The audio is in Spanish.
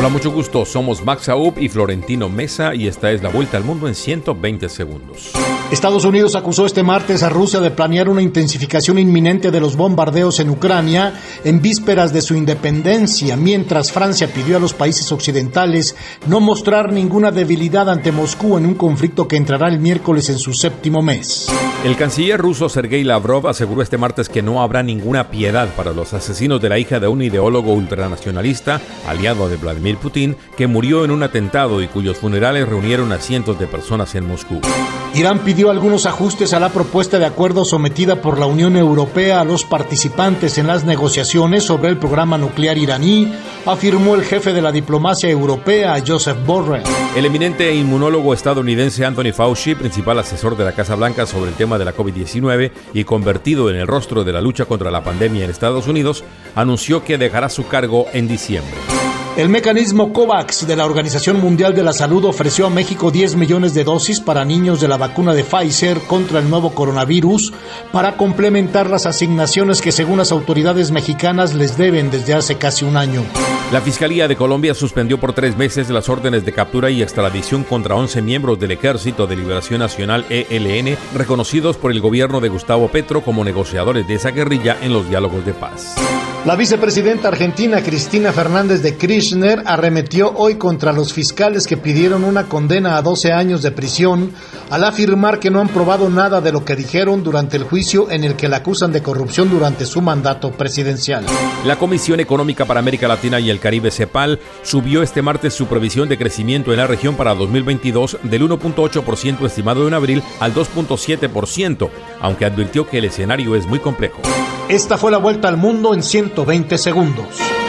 Hola, mucho gusto. Somos Max Aub y Florentino Mesa y esta es la vuelta al mundo en 120 segundos. Estados Unidos acusó este martes a Rusia de planear una intensificación inminente de los bombardeos en Ucrania en vísperas de su independencia, mientras Francia pidió a los países occidentales no mostrar ninguna debilidad ante Moscú en un conflicto que entrará el miércoles en su séptimo mes. El canciller ruso Sergei Lavrov aseguró este martes que no habrá ninguna piedad para los asesinos de la hija de un ideólogo ultranacionalista, aliado de Vladimir Putin, que murió en un atentado y cuyos funerales reunieron a cientos de personas en Moscú. Irán pidió algunos ajustes a la propuesta de acuerdo sometida por la Unión Europea a los participantes en las negociaciones sobre el programa nuclear iraní, afirmó el jefe de la diplomacia europea, Joseph Borrell. El eminente inmunólogo estadounidense Anthony Fauci, principal asesor de la Casa Blanca sobre el tema de la COVID-19 y convertido en el rostro de la lucha contra la pandemia en Estados Unidos, anunció que dejará su cargo en diciembre. El mecanismo COVAX de la Organización Mundial de la Salud ofreció a México 10 millones de dosis para niños de la vacuna de Pfizer contra el nuevo coronavirus para complementar las asignaciones que según las autoridades mexicanas les deben desde hace casi un año. La Fiscalía de Colombia suspendió por tres meses las órdenes de captura y extradición contra 11 miembros del Ejército de Liberación Nacional ELN, reconocidos por el gobierno de Gustavo Petro como negociadores de esa guerrilla en los diálogos de paz. La vicepresidenta argentina Cristina Fernández de Kirchner arremetió hoy contra los fiscales que pidieron una condena a 12 años de prisión al afirmar que no han probado nada de lo que dijeron durante el juicio en el que la acusan de corrupción durante su mandato presidencial. La Comisión Económica para América Latina y el Caribe CEPAL subió este martes su previsión de crecimiento en la región para 2022 del 1.8% estimado en abril al 2.7%, aunque advirtió que el escenario es muy complejo. Esta fue la vuelta al mundo en 120 segundos.